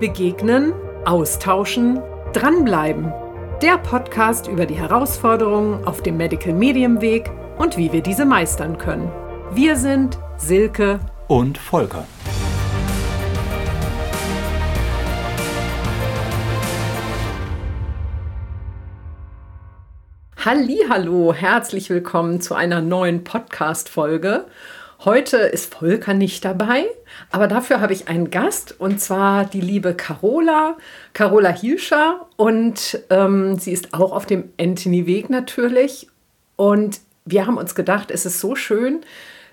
Begegnen, austauschen, dranbleiben. Der Podcast über die Herausforderungen auf dem Medical Medium Weg und wie wir diese meistern können. Wir sind Silke und Volker. Hallo, herzlich willkommen zu einer neuen Podcast Folge. Heute ist Volker nicht dabei, aber dafür habe ich einen Gast und zwar die liebe Carola, Carola Hilscher und ähm, sie ist auch auf dem Anthony-Weg natürlich. Und wir haben uns gedacht, es ist so schön,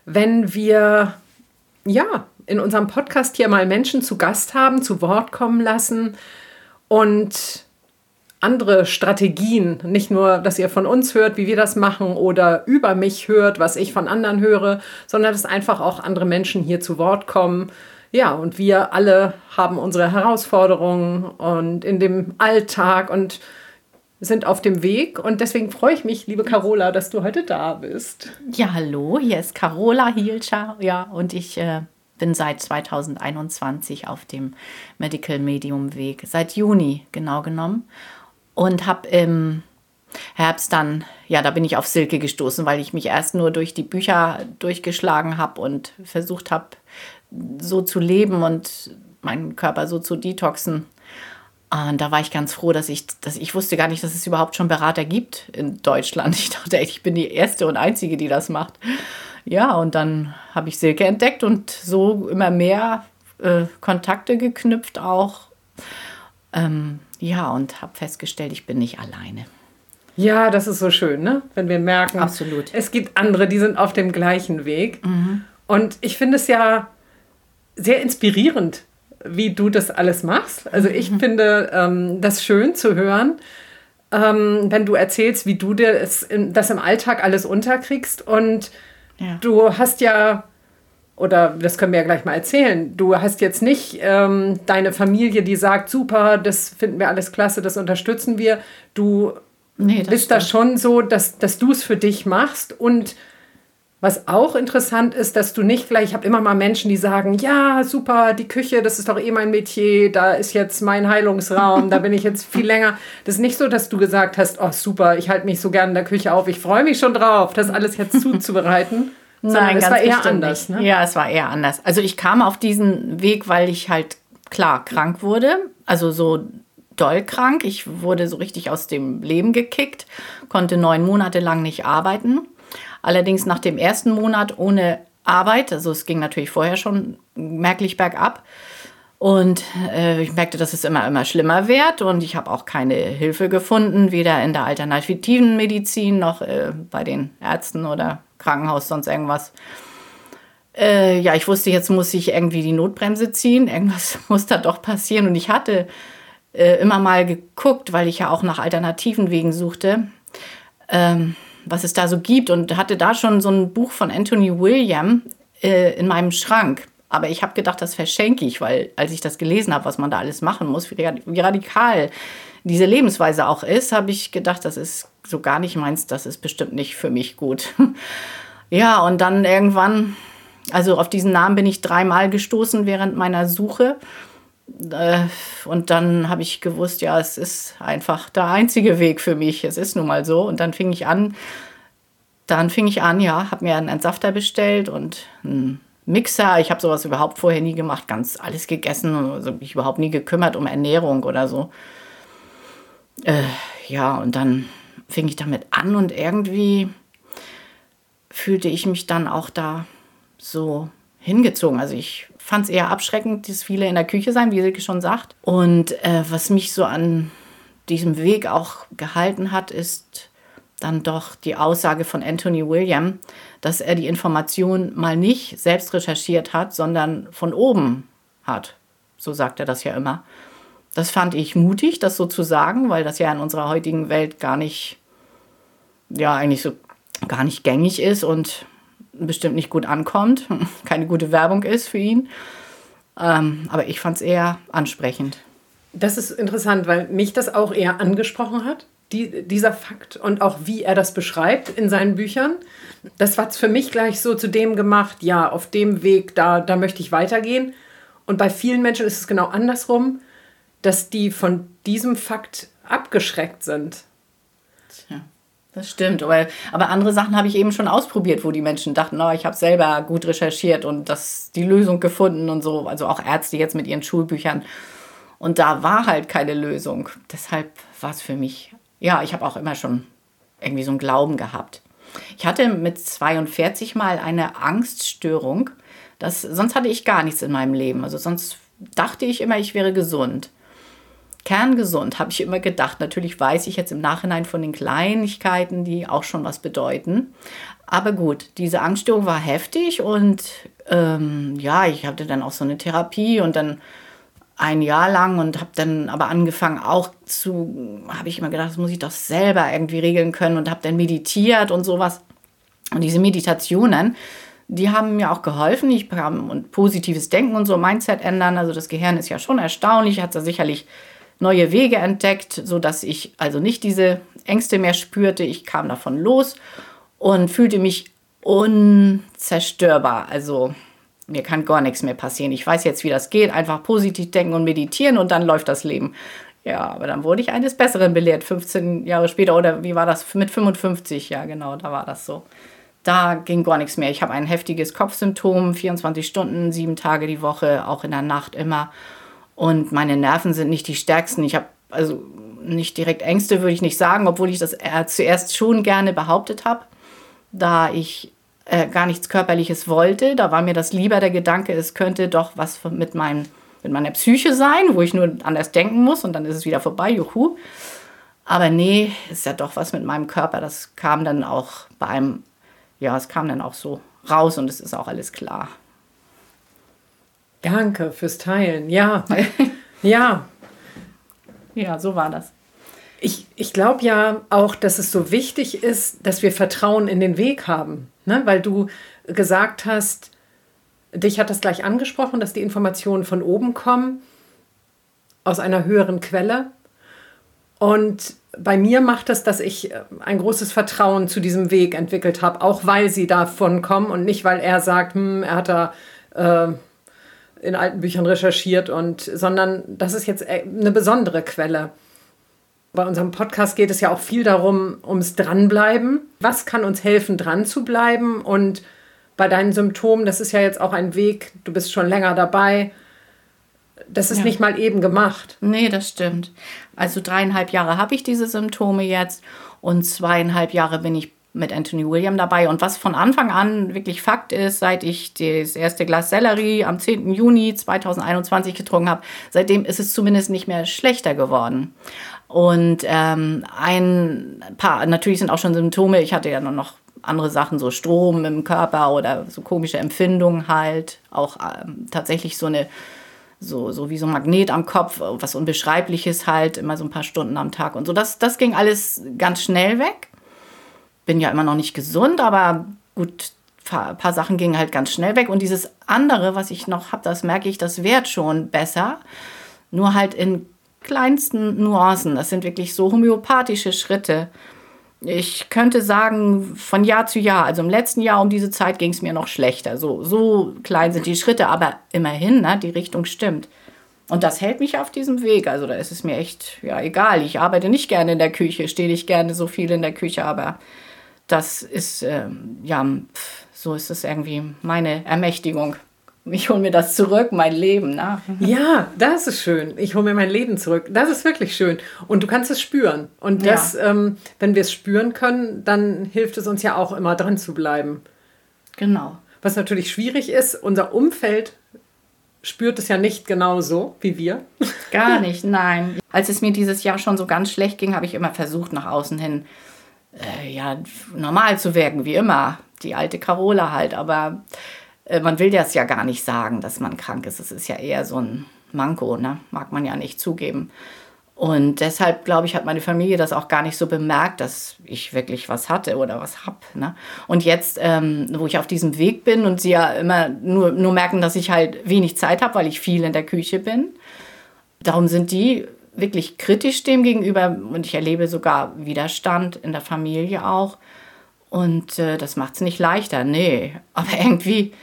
wenn wir ja in unserem Podcast hier mal Menschen zu Gast haben, zu Wort kommen lassen und andere Strategien. Nicht nur, dass ihr von uns hört, wie wir das machen oder über mich hört, was ich von anderen höre, sondern dass einfach auch andere Menschen hier zu Wort kommen. Ja, und wir alle haben unsere Herausforderungen und in dem Alltag und sind auf dem Weg. Und deswegen freue ich mich, liebe Carola, dass du heute da bist. Ja, hallo, hier ist Carola Hielscher. Ja, und ich äh, bin seit 2021 auf dem Medical Medium Weg. Seit Juni genau genommen und habe im Herbst dann, ja, da bin ich auf Silke gestoßen, weil ich mich erst nur durch die Bücher durchgeschlagen habe und versucht habe, so zu leben und meinen Körper so zu detoxen. Und da war ich ganz froh, dass ich, dass ich wusste gar nicht, dass es überhaupt schon Berater gibt in Deutschland. Ich dachte ich bin die erste und einzige, die das macht. Ja, und dann habe ich Silke entdeckt und so immer mehr äh, Kontakte geknüpft auch. Ähm, ja, und habe festgestellt, ich bin nicht alleine. Ja, das ist so schön, ne? wenn wir merken, Absolut. es gibt andere, die sind auf dem gleichen Weg. Mhm. Und ich finde es ja sehr inspirierend, wie du das alles machst. Also ich mhm. finde ähm, das schön zu hören, ähm, wenn du erzählst, wie du dir das, das im Alltag alles unterkriegst. Und ja. du hast ja oder das können wir ja gleich mal erzählen, du hast jetzt nicht ähm, deine Familie, die sagt, super, das finden wir alles klasse, das unterstützen wir. Du nee, bist da schon so, dass, dass du es für dich machst und was auch interessant ist, dass du nicht gleich, ich habe immer mal Menschen, die sagen, ja, super, die Küche, das ist doch eh mein Metier, da ist jetzt mein Heilungsraum, da bin ich jetzt viel länger. Das ist nicht so, dass du gesagt hast, oh super, ich halte mich so gerne in der Küche auf, ich freue mich schon drauf, das alles jetzt zuzubereiten. Nein, es war eher anders. Ne? Ja, es war eher anders. Also ich kam auf diesen Weg, weil ich halt klar krank wurde, also so doll krank. Ich wurde so richtig aus dem Leben gekickt, konnte neun Monate lang nicht arbeiten. Allerdings nach dem ersten Monat ohne Arbeit, also es ging natürlich vorher schon merklich bergab. Und äh, ich merkte, dass es immer, immer schlimmer wird. Und ich habe auch keine Hilfe gefunden, weder in der alternativen Medizin noch äh, bei den Ärzten oder Krankenhaus, sonst irgendwas. Äh, ja, ich wusste, jetzt muss ich irgendwie die Notbremse ziehen. Irgendwas muss da doch passieren. Und ich hatte äh, immer mal geguckt, weil ich ja auch nach alternativen Wegen suchte, ähm, was es da so gibt. Und hatte da schon so ein Buch von Anthony William äh, in meinem Schrank. Aber ich habe gedacht, das verschenke ich, weil als ich das gelesen habe, was man da alles machen muss, wie radikal diese Lebensweise auch ist, habe ich gedacht, das ist so gar nicht meins, das ist bestimmt nicht für mich gut. ja, und dann irgendwann, also auf diesen Namen bin ich dreimal gestoßen während meiner Suche. Äh, und dann habe ich gewusst, ja, es ist einfach der einzige Weg für mich. Es ist nun mal so. Und dann fing ich an, dann fing ich an, ja, habe mir einen Entsafter bestellt und einen Mixer. Ich habe sowas überhaupt vorher nie gemacht, ganz alles gegessen, also mich überhaupt nie gekümmert um Ernährung oder so. Äh, ja, und dann fing ich damit an und irgendwie fühlte ich mich dann auch da so hingezogen. Also ich fand es eher abschreckend, dass viele in der Küche sein, wie Silke schon sagt. Und äh, was mich so an diesem Weg auch gehalten hat, ist dann doch die Aussage von Anthony William, dass er die Information mal nicht selbst recherchiert hat, sondern von oben hat. So sagt er das ja immer. Das fand ich mutig, das so zu sagen, weil das ja in unserer heutigen Welt gar nicht, ja, eigentlich so gar nicht gängig ist und bestimmt nicht gut ankommt, keine gute Werbung ist für ihn. Ähm, aber ich fand es eher ansprechend. Das ist interessant, weil mich das auch eher angesprochen hat, die, dieser Fakt und auch wie er das beschreibt in seinen Büchern. Das war für mich gleich so zu dem gemacht, ja, auf dem Weg, da, da möchte ich weitergehen. Und bei vielen Menschen ist es genau andersrum dass die von diesem Fakt abgeschreckt sind. Tja, das stimmt. Aber, aber andere Sachen habe ich eben schon ausprobiert, wo die Menschen dachten, oh, ich habe selber gut recherchiert und das, die Lösung gefunden und so. Also auch Ärzte jetzt mit ihren Schulbüchern. Und da war halt keine Lösung. Deshalb war es für mich, ja, ich habe auch immer schon irgendwie so einen Glauben gehabt. Ich hatte mit 42 mal eine Angststörung. Das, sonst hatte ich gar nichts in meinem Leben. Also sonst dachte ich immer, ich wäre gesund. Kerngesund habe ich immer gedacht. Natürlich weiß ich jetzt im Nachhinein von den Kleinigkeiten, die auch schon was bedeuten. Aber gut, diese Angststörung war heftig und ähm, ja, ich hatte dann auch so eine Therapie und dann ein Jahr lang und habe dann aber angefangen auch zu, habe ich immer gedacht, das muss ich doch selber irgendwie regeln können und habe dann meditiert und sowas. Und diese Meditationen, die haben mir auch geholfen. Ich bekam und positives Denken und so Mindset ändern. Also das Gehirn ist ja schon erstaunlich, hat da sicherlich neue Wege entdeckt, sodass ich also nicht diese Ängste mehr spürte. Ich kam davon los und fühlte mich unzerstörbar. Also mir kann gar nichts mehr passieren. Ich weiß jetzt, wie das geht. Einfach positiv denken und meditieren und dann läuft das Leben. Ja, aber dann wurde ich eines Besseren belehrt, 15 Jahre später. Oder wie war das? Mit 55, ja, genau, da war das so. Da ging gar nichts mehr. Ich habe ein heftiges Kopfsymptom, 24 Stunden, sieben Tage die Woche, auch in der Nacht immer. Und meine Nerven sind nicht die stärksten. Ich habe also nicht direkt Ängste, würde ich nicht sagen, obwohl ich das zuerst schon gerne behauptet habe, da ich äh, gar nichts Körperliches wollte. Da war mir das lieber der Gedanke, es könnte doch was mit, meinem, mit meiner Psyche sein, wo ich nur anders denken muss und dann ist es wieder vorbei, juhu. Aber nee, ist ja doch was mit meinem Körper. Das kam dann auch bei ja, es kam dann auch so raus und es ist auch alles klar. Danke fürs Teilen. Ja, ja. Ja, so war das. Ich, ich glaube ja auch, dass es so wichtig ist, dass wir Vertrauen in den Weg haben. Ne? Weil du gesagt hast, dich hat das gleich angesprochen, dass die Informationen von oben kommen, aus einer höheren Quelle. Und bei mir macht es, dass ich äh, ein großes Vertrauen zu diesem Weg entwickelt habe, auch weil sie davon kommen und nicht, weil er sagt, hm, er hat da äh, in alten Büchern recherchiert und, sondern das ist jetzt äh, eine besondere Quelle. Bei unserem Podcast geht es ja auch viel darum, ums Dranbleiben. Was kann uns helfen, dran zu bleiben? Und bei deinen Symptomen, das ist ja jetzt auch ein Weg, du bist schon länger dabei. Das ist ja. nicht mal eben gemacht. Nee, das stimmt. Also dreieinhalb Jahre habe ich diese Symptome jetzt und zweieinhalb Jahre bin ich mit Anthony William dabei. Und was von Anfang an wirklich Fakt ist, seit ich das erste Glas Sellerie am 10. Juni 2021 getrunken habe, seitdem ist es zumindest nicht mehr schlechter geworden. Und ähm, ein paar, natürlich sind auch schon Symptome, ich hatte ja noch andere Sachen, so Strom im Körper oder so komische Empfindungen halt, auch ähm, tatsächlich so eine, so, so wie so ein Magnet am Kopf, was Unbeschreibliches halt, immer so ein paar Stunden am Tag und so. Das, das ging alles ganz schnell weg. Bin ja immer noch nicht gesund, aber gut, ein paar Sachen gingen halt ganz schnell weg. Und dieses andere, was ich noch habe, das merke ich, das wird schon besser. Nur halt in kleinsten Nuancen. Das sind wirklich so homöopathische Schritte. Ich könnte sagen, von Jahr zu Jahr, also im letzten Jahr um diese Zeit ging es mir noch schlechter. So, so klein sind die Schritte, aber immerhin, ne, die Richtung stimmt. Und das hält mich auf diesem Weg. Also da ist es mir echt, ja, egal. Ich arbeite nicht gerne in der Küche, stehe nicht gerne so viel in der Küche, aber das ist, ähm, ja, so ist es irgendwie meine Ermächtigung ich hole mir das zurück, mein Leben. Ne? Ja, das ist schön. Ich hole mir mein Leben zurück. Das ist wirklich schön. Und du kannst es spüren. Und das, ja. ähm, wenn wir es spüren können, dann hilft es uns ja auch immer dran zu bleiben. Genau. Was natürlich schwierig ist, unser Umfeld spürt es ja nicht genauso wie wir. Gar nicht, nein. Als es mir dieses Jahr schon so ganz schlecht ging, habe ich immer versucht, nach außen hin äh, ja, normal zu wirken, wie immer. Die alte Carola halt. Aber äh, man will das ja gar nicht sagen, dass man krank ist. Es ist ja eher so ein Manko, ne? mag man ja nicht zugeben. Und deshalb, glaube ich, hat meine Familie das auch gar nicht so bemerkt, dass ich wirklich was hatte oder was hab. Ne? Und jetzt, ähm, wo ich auf diesem Weg bin und sie ja immer nur, nur merken, dass ich halt wenig Zeit habe, weil ich viel in der Küche bin, darum sind die wirklich kritisch dem gegenüber und ich erlebe sogar Widerstand in der Familie auch. Und äh, das macht es nicht leichter, nee. Aber irgendwie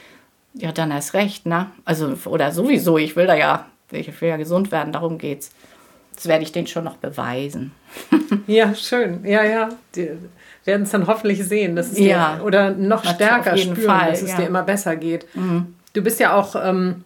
ja, dann erst recht, ne? Also, oder sowieso, ich will da ja, ich will ja gesund werden, darum geht's. Das werde ich denen schon noch beweisen. ja, schön. Ja, ja. Die werden es dann hoffentlich sehen, dass es ja. dir, oder noch stärker spüren, Fall, dass es ja. dir immer besser geht. Mhm. Du bist ja auch ähm,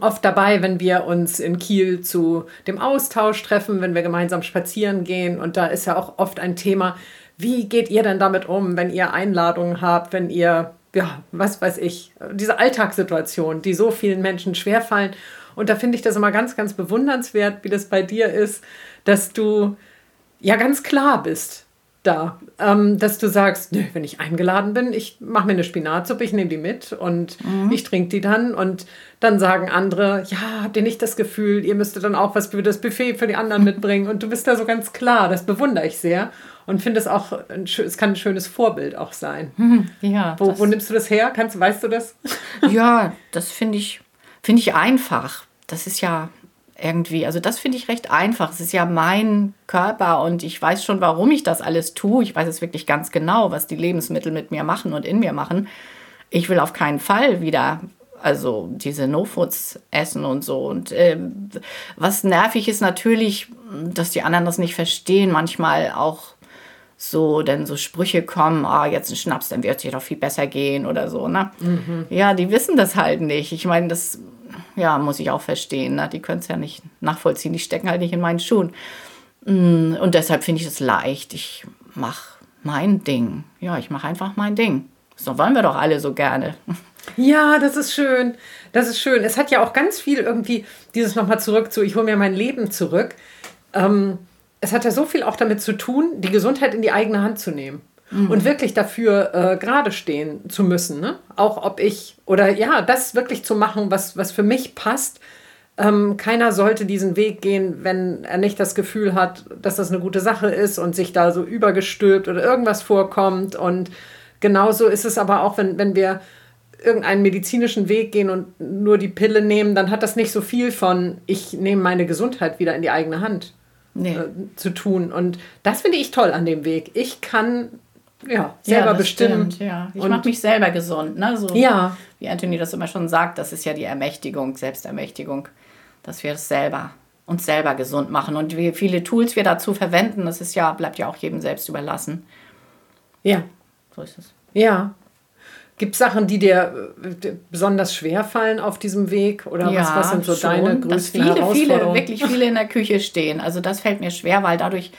oft dabei, wenn wir uns in Kiel zu dem Austausch treffen, wenn wir gemeinsam spazieren gehen. Und da ist ja auch oft ein Thema, wie geht ihr denn damit um, wenn ihr Einladungen habt, wenn ihr, ja, was weiß ich, diese Alltagssituation, die so vielen Menschen schwerfallen. Und da finde ich das immer ganz, ganz bewundernswert, wie das bei dir ist, dass du ja ganz klar bist da, ähm, dass du sagst, nö, wenn ich eingeladen bin, ich mache mir eine Spinatsuppe, ich nehme die mit und mhm. ich trinke die dann und dann sagen andere, ja, habt ihr nicht das Gefühl, ihr müsstet dann auch was für das Buffet für die anderen mitbringen und du bist da so ganz klar, das bewundere ich sehr und finde es auch, ein, es kann ein schönes Vorbild auch sein. Mhm, ja. Wo, wo nimmst du das her? Kannst, weißt du das? Ja, das finde ich, finde ich einfach. Das ist ja irgendwie. Also das finde ich recht einfach. Es ist ja mein Körper und ich weiß schon, warum ich das alles tue. Ich weiß es wirklich ganz genau, was die Lebensmittel mit mir machen und in mir machen. Ich will auf keinen Fall wieder also diese No-Foods essen und so. Und äh, was nervig ist natürlich, dass die anderen das nicht verstehen. Manchmal auch so, denn so Sprüche kommen, ah, jetzt ein Schnaps, dann wird es dir doch viel besser gehen oder so. Ne? Mhm. Ja, die wissen das halt nicht. Ich meine, das ja, muss ich auch verstehen. Ne? Die können es ja nicht nachvollziehen. Die stecken halt nicht in meinen Schuhen. Mm, und deshalb finde ich es leicht. Ich mache mein Ding. Ja, ich mache einfach mein Ding. So wollen wir doch alle so gerne. Ja, das ist schön. Das ist schön. Es hat ja auch ganz viel irgendwie dieses nochmal zurück zu, ich hole mir mein Leben zurück. Ähm, es hat ja so viel auch damit zu tun, die Gesundheit in die eigene Hand zu nehmen mhm. und wirklich dafür äh, gerade stehen zu müssen. Ne? Auch ob ich, oder ja, das wirklich zu machen, was, was für mich passt. Ähm, keiner sollte diesen Weg gehen, wenn er nicht das Gefühl hat, dass das eine gute Sache ist und sich da so übergestülpt oder irgendwas vorkommt. Und genauso ist es aber auch, wenn, wenn wir irgendeinen medizinischen Weg gehen und nur die Pille nehmen, dann hat das nicht so viel von, ich nehme meine Gesundheit wieder in die eigene Hand nee. äh, zu tun. Und das finde ich toll an dem Weg. Ich kann ja, selber ja, bestimmen. Stimmt, ja. Ich mache mich selber gesund. Ne? So, ja. Wie Anthony das immer schon sagt, das ist ja die Ermächtigung, Selbstermächtigung, dass wir es selber uns selber gesund machen. Und wie viele Tools wir dazu verwenden, das ist ja, bleibt ja auch jedem selbst überlassen. Ja. So ist es. Ja. Gibt es Sachen, die dir äh, besonders schwer fallen auf diesem Weg? Oder ja, was, was sind so schon, deine größten dass viele, viele, wirklich viele in der Küche stehen. Also das fällt mir schwer, weil dadurch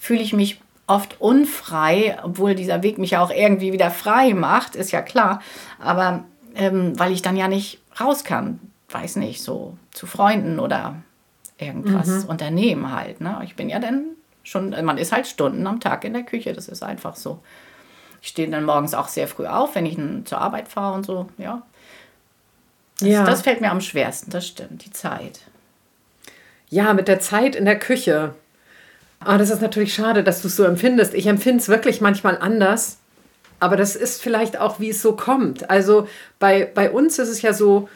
fühle ich mich oft unfrei, obwohl dieser Weg mich ja auch irgendwie wieder frei macht, ist ja klar. Aber ähm, weil ich dann ja nicht raus kann, weiß nicht, so zu Freunden oder irgendwas mhm. unternehmen halt. Ne? Ich bin ja dann schon, man ist halt Stunden am Tag in der Küche, das ist einfach so. Ich stehe dann morgens auch sehr früh auf, wenn ich zur Arbeit fahre und so, ja. Das, ja. das fällt mir am schwersten, das stimmt, die Zeit. Ja, mit der Zeit in der Küche. Ah, das ist natürlich schade, dass du es so empfindest. Ich empfinde es wirklich manchmal anders. Aber das ist vielleicht auch, wie es so kommt. Also bei, bei uns ist es ja so,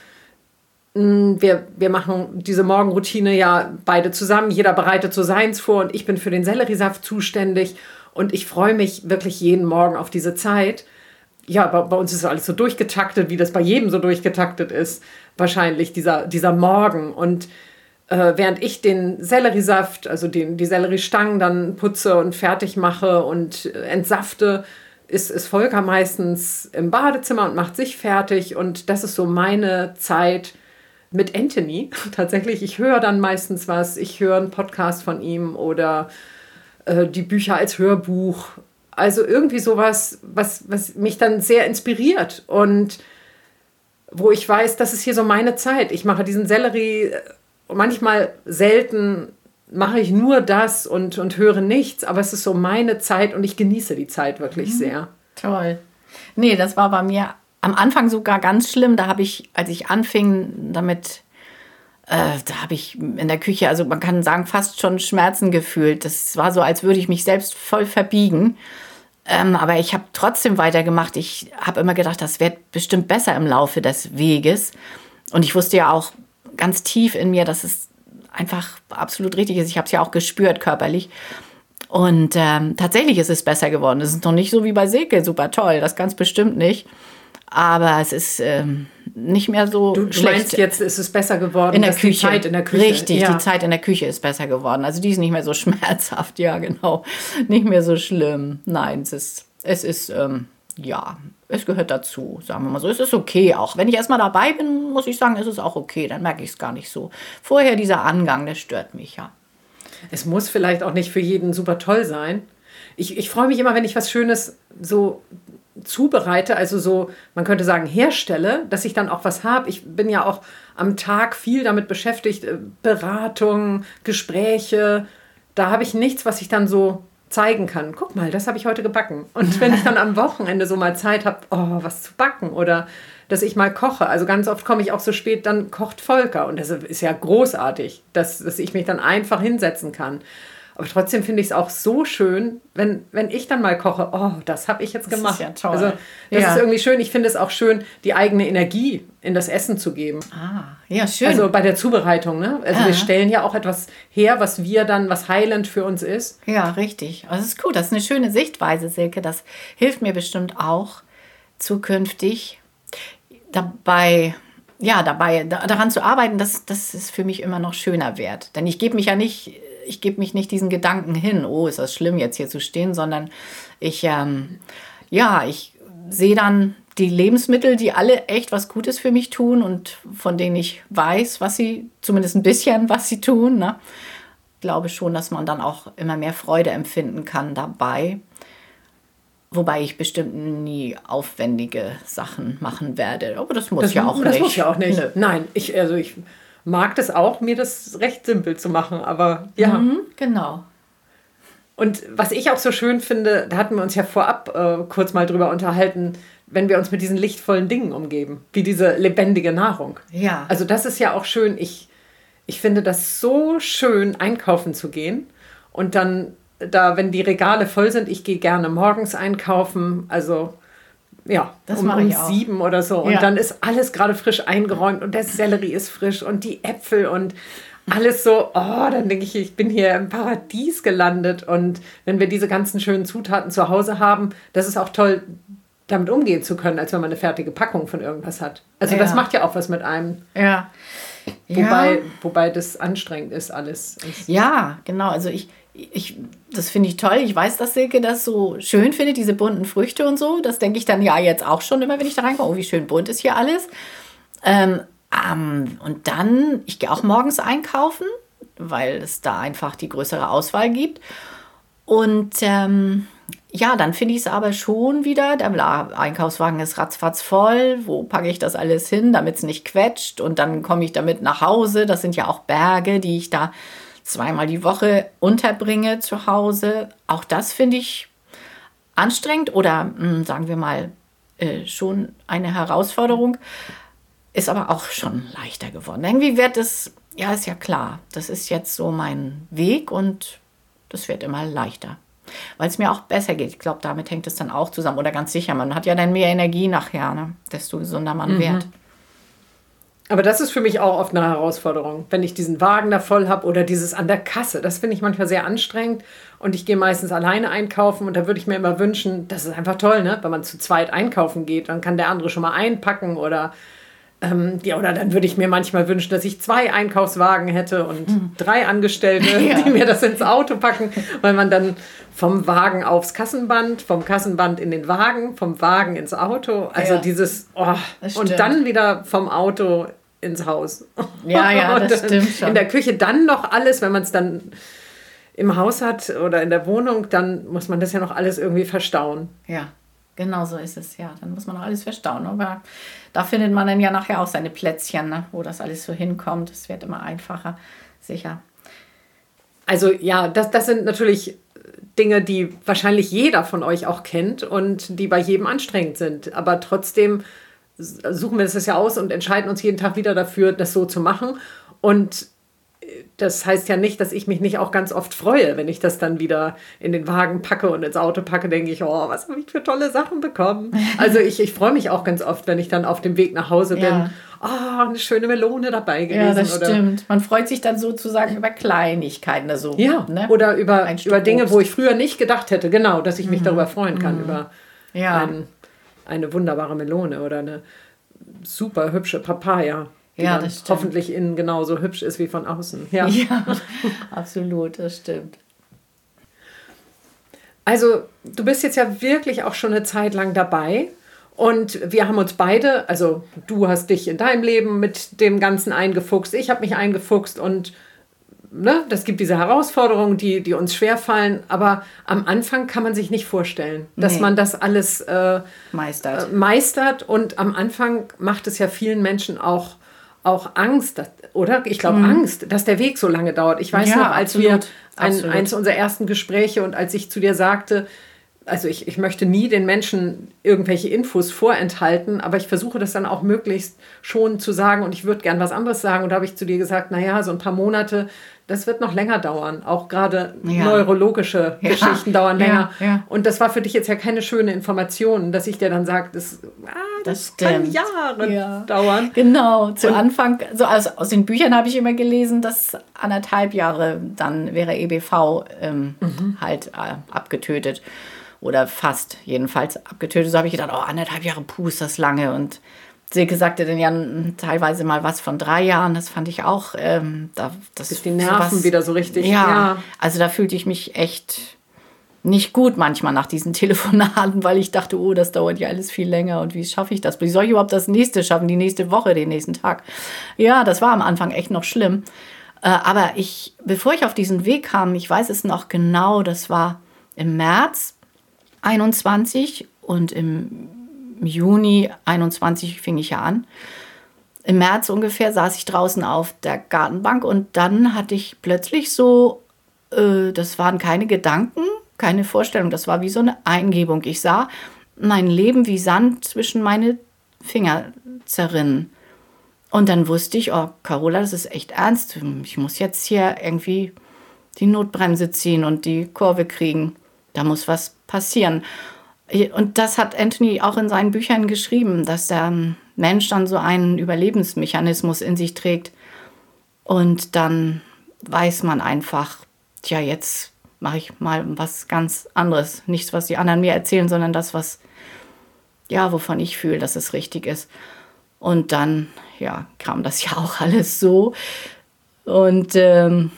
hm, wir, wir machen diese Morgenroutine ja beide zusammen. Jeder bereitet so seins vor und ich bin für den Selleriesaft zuständig. Und ich freue mich wirklich jeden Morgen auf diese Zeit. Ja, bei, bei uns ist alles so durchgetaktet, wie das bei jedem so durchgetaktet ist. Wahrscheinlich dieser, dieser Morgen. Und äh, während ich den Selleriesaft, also den, die Selleriestangen dann putze und fertig mache und äh, entsafte, ist, ist Volker meistens im Badezimmer und macht sich fertig. Und das ist so meine Zeit mit Anthony. Tatsächlich, ich höre dann meistens was, ich höre einen Podcast von ihm oder äh, die Bücher als Hörbuch. Also irgendwie sowas, was, was mich dann sehr inspiriert und wo ich weiß, das ist hier so meine Zeit. Ich mache diesen Sellerie manchmal selten mache ich nur das und, und höre nichts, aber es ist so meine Zeit und ich genieße die Zeit wirklich mhm. sehr. Toll. Nee, das war bei mir am Anfang sogar ganz schlimm. Da habe ich, als ich anfing damit, äh, da habe ich in der Küche, also man kann sagen, fast schon Schmerzen gefühlt. Das war so, als würde ich mich selbst voll verbiegen. Ähm, aber ich habe trotzdem weitergemacht. Ich habe immer gedacht, das wird bestimmt besser im Laufe des Weges. Und ich wusste ja auch, ganz tief in mir, dass es einfach absolut richtig ist. Ich habe es ja auch gespürt körperlich. Und ähm, tatsächlich ist es besser geworden. Es ist noch nicht so wie bei Silke, super toll, das ganz bestimmt nicht. Aber es ist ähm, nicht mehr so du, du meinst jetzt ist es besser geworden in der Küche. die Zeit in der Küche richtig ja. die Zeit in der Küche ist besser geworden also die ist nicht mehr so schmerzhaft ja genau nicht mehr so schlimm nein es ist es ist ähm, ja es gehört dazu sagen wir mal so. Es ist okay auch. Wenn ich erstmal dabei bin muss ich sagen ist es auch okay. Dann merke ich es gar nicht so. Vorher dieser Angang der stört mich ja. Es muss vielleicht auch nicht für jeden super toll sein. Ich, ich freue mich immer, wenn ich was Schönes so zubereite, also so, man könnte sagen, herstelle, dass ich dann auch was habe. Ich bin ja auch am Tag viel damit beschäftigt, äh, Beratung, Gespräche. Da habe ich nichts, was ich dann so zeigen kann. Guck mal, das habe ich heute gebacken. Und wenn ich dann am Wochenende so mal Zeit habe, oh, was zu backen oder dass ich mal koche. Also ganz oft komme ich auch so spät, dann kocht Volker. Und das ist ja großartig, dass, dass ich mich dann einfach hinsetzen kann. Aber trotzdem finde ich es auch so schön, wenn, wenn ich dann mal koche, oh, das habe ich jetzt das gemacht. Ist ja toll. Also das ja. ist irgendwie schön. Ich finde es auch schön, die eigene Energie in das Essen zu geben. Ah, ja, schön. Also bei der Zubereitung, ne? Also ah. wir stellen ja auch etwas her, was wir dann, was heilend für uns ist. Ja, richtig. Also das ist gut. Das ist eine schöne Sichtweise, Silke. Das hilft mir bestimmt auch zukünftig dabei ja, dabei, daran zu arbeiten, das, das ist für mich immer noch schöner wert. Denn ich gebe mich ja nicht ich gebe mich nicht diesen Gedanken hin, oh, ist das schlimm, jetzt hier zu stehen, sondern ich, ähm, ja, ich sehe dann die Lebensmittel, die alle echt was Gutes für mich tun und von denen ich weiß, was sie, zumindest ein bisschen, was sie tun. Ne? Glaube schon, dass man dann auch immer mehr Freude empfinden kann dabei. Wobei ich bestimmt nie aufwendige Sachen machen werde. Aber das muss das, ja auch das nicht. Das muss ja auch nicht. Nein, ich, also ich mag das auch, mir das recht simpel zu machen. Aber ja. Mhm, genau. Und was ich auch so schön finde, da hatten wir uns ja vorab äh, kurz mal drüber unterhalten, wenn wir uns mit diesen lichtvollen Dingen umgeben, wie diese lebendige Nahrung. Ja. Also das ist ja auch schön. Ich, ich finde das so schön, einkaufen zu gehen und dann da, wenn die Regale voll sind, ich gehe gerne morgens einkaufen. Also ja, das um, um sieben oder so. Und ja. dann ist alles gerade frisch eingeräumt und der Sellerie ist frisch und die Äpfel und alles so, oh, dann denke ich, ich bin hier im Paradies gelandet. Und wenn wir diese ganzen schönen Zutaten zu Hause haben, das ist auch toll, damit umgehen zu können, als wenn man eine fertige Packung von irgendwas hat. Also ja. das macht ja auch was mit einem. Ja. Wobei, ja. wobei das anstrengend ist, alles. Ja, genau. Also ich, ich, das finde ich toll. Ich weiß, dass Silke das so schön findet, diese bunten Früchte und so. Das denke ich dann ja jetzt auch schon immer, wenn ich da reinkomme. Oh, wie schön bunt ist hier alles. Ähm, ähm, und dann, ich gehe auch morgens einkaufen, weil es da einfach die größere Auswahl gibt. Und ähm, ja, dann finde ich es aber schon wieder, der Einkaufswagen ist ratzfatz voll. Wo packe ich das alles hin, damit es nicht quetscht? Und dann komme ich damit nach Hause. Das sind ja auch Berge, die ich da zweimal die Woche unterbringe zu Hause. Auch das finde ich anstrengend oder mh, hm, sagen wir mal äh, schon eine Herausforderung. Ist aber auch schon leichter geworden. Irgendwie wird es, ja, ist ja klar, das ist jetzt so mein Weg und das wird immer leichter. Weil es mir auch besser geht. Ich glaube, damit hängt es dann auch zusammen. Oder ganz sicher, man hat ja dann mehr Energie nachher, ne? desto gesunder man mhm. wird. Aber das ist für mich auch oft eine Herausforderung, wenn ich diesen Wagen da voll habe oder dieses an der Kasse. Das finde ich manchmal sehr anstrengend und ich gehe meistens alleine einkaufen und da würde ich mir immer wünschen, das ist einfach toll, ne? wenn man zu zweit einkaufen geht, dann kann der andere schon mal einpacken oder ähm, ja, oder dann würde ich mir manchmal wünschen, dass ich zwei Einkaufswagen hätte und mhm. drei Angestellte, ja. die mir das ins Auto packen, weil man dann vom Wagen aufs Kassenband, vom Kassenband in den Wagen, vom Wagen ins Auto, also ja. dieses oh, und dann wieder vom Auto ins Haus. Ja, ja, das stimmt schon. In der Küche dann noch alles, wenn man es dann im Haus hat oder in der Wohnung, dann muss man das ja noch alles irgendwie verstauen. Ja, genau so ist es, ja. Dann muss man noch alles verstauen. Aber da findet man dann ja nachher auch seine Plätzchen, ne, wo das alles so hinkommt. Es wird immer einfacher, sicher. Also ja, das, das sind natürlich Dinge, die wahrscheinlich jeder von euch auch kennt und die bei jedem anstrengend sind. Aber trotzdem suchen wir das ja aus und entscheiden uns jeden Tag wieder dafür, das so zu machen. Und das heißt ja nicht, dass ich mich nicht auch ganz oft freue, wenn ich das dann wieder in den Wagen packe und ins Auto packe, denke ich, oh, was habe ich für tolle Sachen bekommen. Also ich, ich freue mich auch ganz oft, wenn ich dann auf dem Weg nach Hause bin. Ja. Oh, eine schöne Melone dabei gewesen. Ja, das oder, stimmt. Man freut sich dann sozusagen über Kleinigkeiten. Also, ja, ne? oder über, über Dinge, wo ich früher nicht gedacht hätte, genau, dass ich mich mhm. darüber freuen kann, mhm. über ja. ein eine wunderbare Melone oder eine super hübsche Papaya. Die ja, das stimmt. hoffentlich innen genauso hübsch ist wie von außen. Ja, ja absolut, das stimmt. Also, du bist jetzt ja wirklich auch schon eine Zeit lang dabei. Und wir haben uns beide, also du hast dich in deinem Leben mit dem Ganzen eingefuchst, ich habe mich eingefuchst und ne, das gibt diese Herausforderungen, die, die uns schwerfallen. Aber am Anfang kann man sich nicht vorstellen, dass nee. man das alles äh, meistert. Äh, meistert. Und am Anfang macht es ja vielen Menschen auch auch Angst, oder? Ich glaube, mhm. Angst, dass der Weg so lange dauert. Ich weiß ja, noch, als absolut, wir ein, eins unserer ersten Gespräche und als ich zu dir sagte, also ich, ich möchte nie den Menschen irgendwelche Infos vorenthalten, aber ich versuche das dann auch möglichst schon zu sagen und ich würde gern was anderes sagen. Und da habe ich zu dir gesagt, naja, so ein paar Monate, das wird noch länger dauern. Auch gerade ja. neurologische ja. Geschichten dauern länger. Ja. Und das war für dich jetzt ja keine schöne Information, dass ich dir dann sage, das, ah, das, das kann Jahre dauern. Genau, zu und Anfang, so also aus den Büchern habe ich immer gelesen, dass anderthalb Jahre dann wäre EBV ähm, mhm. halt äh, abgetötet oder fast jedenfalls abgetötet. So habe ich gedacht, oh, anderthalb Jahre, puh, ist das lange. Und Silke sagte dann ja teilweise mal was von drei Jahren. Das fand ich auch. Ähm, da, das ist die Nerven sowas, wieder so richtig. Ja, ja, also da fühlte ich mich echt nicht gut manchmal nach diesen Telefonaten, weil ich dachte, oh, das dauert ja alles viel länger und wie schaffe ich das? Wie soll ich überhaupt das nächste schaffen, die nächste Woche, den nächsten Tag? Ja, das war am Anfang echt noch schlimm. Äh, aber ich, bevor ich auf diesen Weg kam, ich weiß es noch genau, das war im März 21 und im Juni 21 fing ich ja an. Im März ungefähr saß ich draußen auf der Gartenbank und dann hatte ich plötzlich so, äh, das waren keine Gedanken, keine Vorstellung, das war wie so eine Eingebung. Ich sah mein Leben wie Sand zwischen meine Finger zerrinnen. Und dann wusste ich, oh, Carola, das ist echt ernst. Ich muss jetzt hier irgendwie die Notbremse ziehen und die Kurve kriegen. Da muss was passieren. Und das hat Anthony auch in seinen Büchern geschrieben, dass der Mensch dann so einen Überlebensmechanismus in sich trägt. Und dann weiß man einfach, tja, jetzt mache ich mal was ganz anderes. Nichts, was die anderen mir erzählen, sondern das, was, ja, wovon ich fühle, dass es richtig ist. Und dann, ja, kam das ja auch alles so. Und ähm,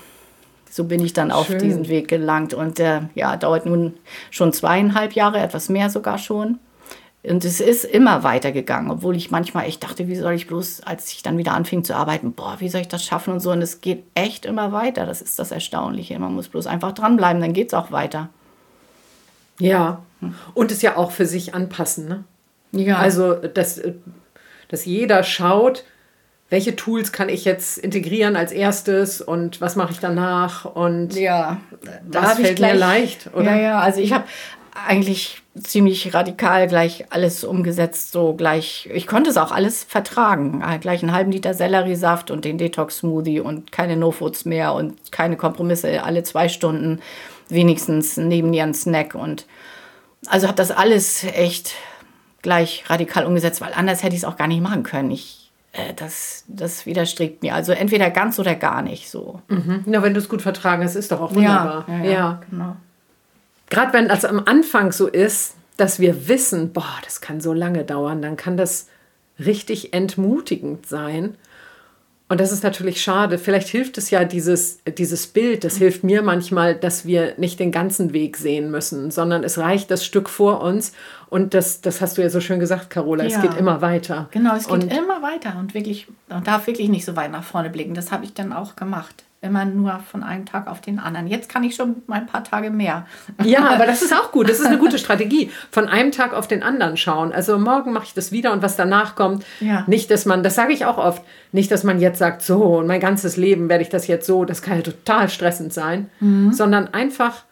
so bin ich dann auf Schön. diesen Weg gelangt. Und äh, ja, dauert nun schon zweieinhalb Jahre, etwas mehr sogar schon. Und es ist immer weitergegangen, obwohl ich manchmal echt dachte, wie soll ich bloß, als ich dann wieder anfing zu arbeiten, boah, wie soll ich das schaffen und so. Und es geht echt immer weiter. Das ist das Erstaunliche. Man muss bloß einfach dranbleiben, dann geht es auch weiter. Ja, und es ja auch für sich anpassen. Ne? Ja. Also, dass, dass jeder schaut, welche Tools kann ich jetzt integrieren als erstes und was mache ich danach und ja, da was fällt gleich, mir leicht, oder? Ja, ja, also ich habe eigentlich ziemlich radikal gleich alles umgesetzt, so gleich, ich konnte es auch alles vertragen, äh, gleich einen halben Liter Selleriesaft und den Detox-Smoothie und keine No-Foods mehr und keine Kompromisse, alle zwei Stunden wenigstens neben dir ein Snack und also habe das alles echt gleich radikal umgesetzt, weil anders hätte ich es auch gar nicht machen können. Ich das, das widerstrebt mir. Also entweder ganz oder gar nicht so. Mhm. Na, wenn du es gut vertragen hast, ist doch auch wunderbar. Ja, ja, ja. genau. Gerade wenn das am Anfang so ist, dass wir wissen, boah, das kann so lange dauern, dann kann das richtig entmutigend sein. Und das ist natürlich schade. Vielleicht hilft es ja dieses, dieses Bild, das hilft mir manchmal, dass wir nicht den ganzen Weg sehen müssen, sondern es reicht das Stück vor uns. Und das, das hast du ja so schön gesagt, Carola, ja. es geht immer weiter. Genau, es geht und immer weiter und wirklich, man darf wirklich nicht so weit nach vorne blicken. Das habe ich dann auch gemacht immer nur von einem Tag auf den anderen. Jetzt kann ich schon mal ein paar Tage mehr. Ja, aber das ist auch gut. Das ist eine gute Strategie. Von einem Tag auf den anderen schauen. Also morgen mache ich das wieder und was danach kommt. Ja. Nicht, dass man, das sage ich auch oft, nicht, dass man jetzt sagt, so und mein ganzes Leben werde ich das jetzt so. Das kann ja total stressend sein. Mhm. Sondern einfach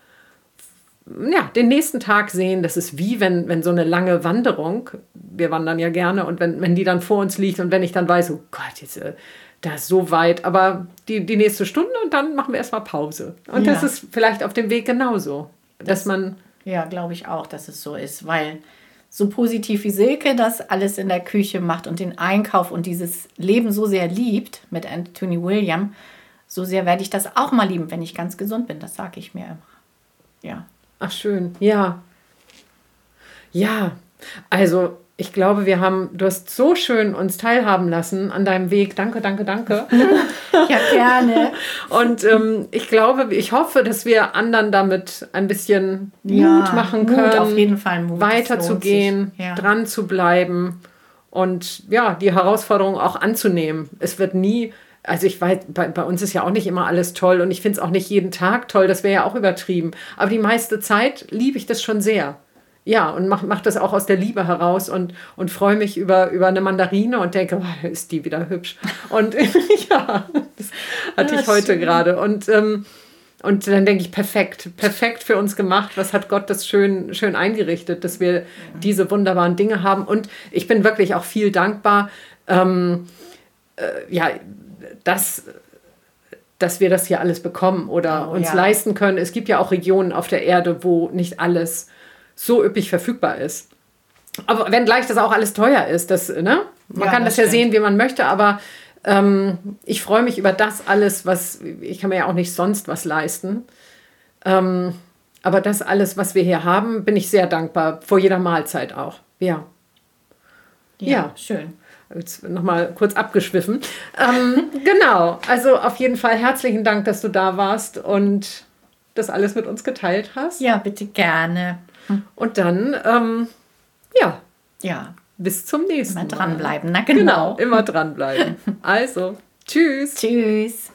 ja, den nächsten Tag sehen, das ist wie wenn, wenn so eine lange Wanderung, wir wandern ja gerne, und wenn, wenn die dann vor uns liegt und wenn ich dann weiß, oh Gott, jetzt äh, da ist so weit, aber die, die nächste Stunde und dann machen wir erstmal Pause. Und ja. das ist vielleicht auf dem Weg genauso, das, dass man. Ja, glaube ich auch, dass es so ist, weil so positiv wie Silke das alles in der Küche macht und den Einkauf und dieses Leben so sehr liebt mit Anthony William, so sehr werde ich das auch mal lieben, wenn ich ganz gesund bin. Das sage ich mir immer. Ja. Ach schön, ja. Ja, Also ich glaube, wir haben, du hast so schön uns teilhaben lassen an deinem Weg. Danke, danke, danke. ja, gerne. Und ähm, ich glaube, ich hoffe, dass wir anderen damit ein bisschen ja, Mut machen können. Mut, auf jeden Fall Mut. Weiterzugehen, ja. dran zu bleiben und ja, die Herausforderung auch anzunehmen. Es wird nie also ich weiß, bei, bei, uns ist ja auch nicht immer alles toll und ich finde es auch nicht jeden Tag toll, das wäre ja auch übertrieben. Aber die meiste Zeit liebe ich das schon sehr ja, und mach, mach das auch aus der Liebe heraus und, und freue mich über, über eine Mandarine und denke, oh, ist die wieder hübsch. Und ja, das hatte ich heute gerade. Und, ähm, und dann denke ich, perfekt, perfekt für uns gemacht. Was hat Gott das schön, schön eingerichtet, dass wir diese wunderbaren Dinge haben. Und ich bin wirklich auch viel dankbar, ähm, äh, ja, dass dass wir das hier alles bekommen oder oh, uns ja. leisten können. Es gibt ja auch Regionen auf der Erde, wo nicht alles so üppig verfügbar ist. Aber wenn gleich das auch alles teuer ist, das, ne? man ja, kann das, das ja sehen, wie man möchte, aber ähm, ich freue mich über das alles, was ich kann mir ja auch nicht sonst was leisten. Ähm, aber das alles, was wir hier haben, bin ich sehr dankbar, vor jeder Mahlzeit auch. Ja. Ja, ja. schön. Jetzt nochmal kurz abgeschwiffen. ähm, genau, also auf jeden Fall herzlichen Dank, dass du da warst und das alles mit uns geteilt hast. Ja, bitte gerne. Und dann, ähm, ja. Ja. Bis zum nächsten Mal. Immer dranbleiben, na genau. Genau, immer dranbleiben. Also, tschüss. Tschüss.